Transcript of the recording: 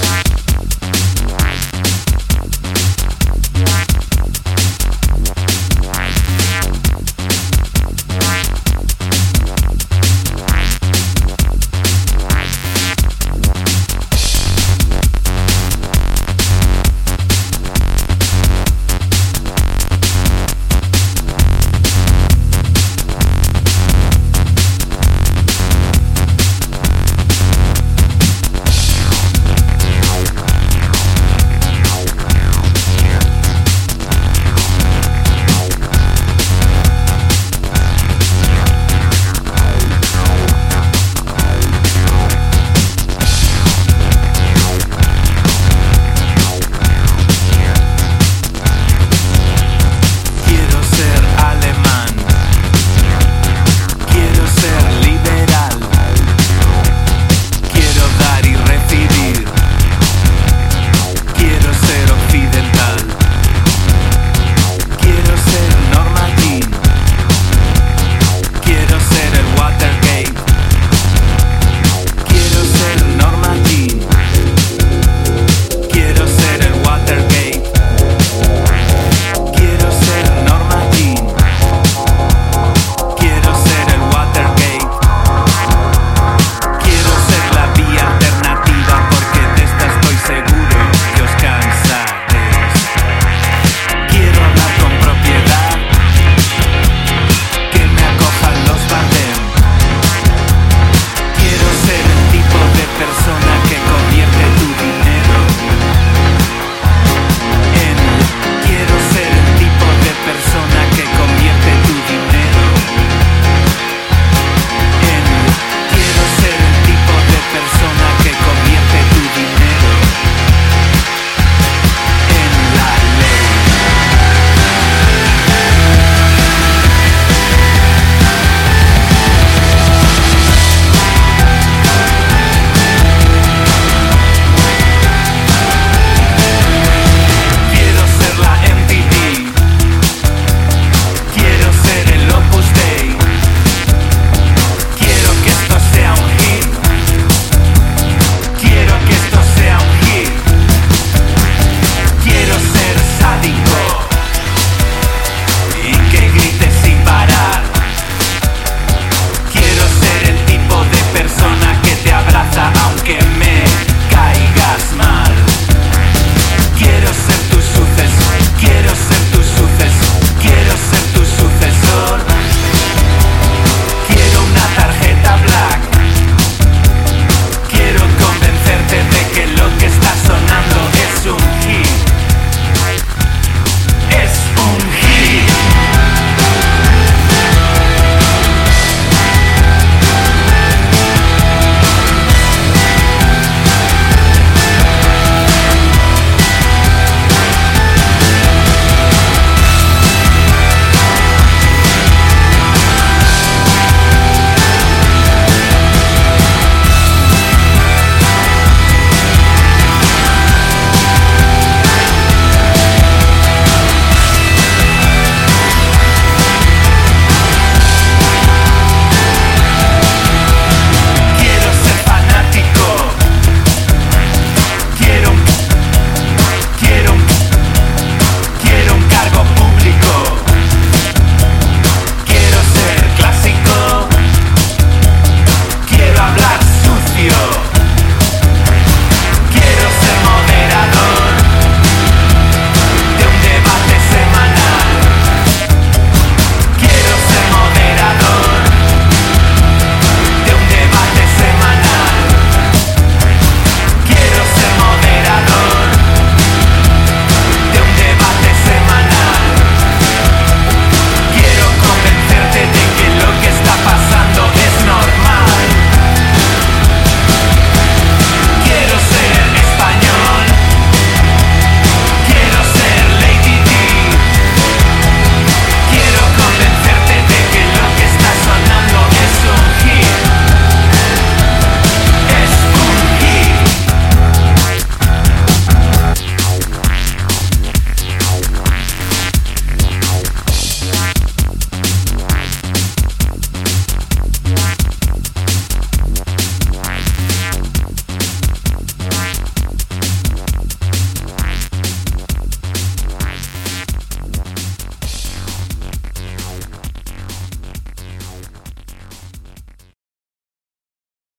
Bye.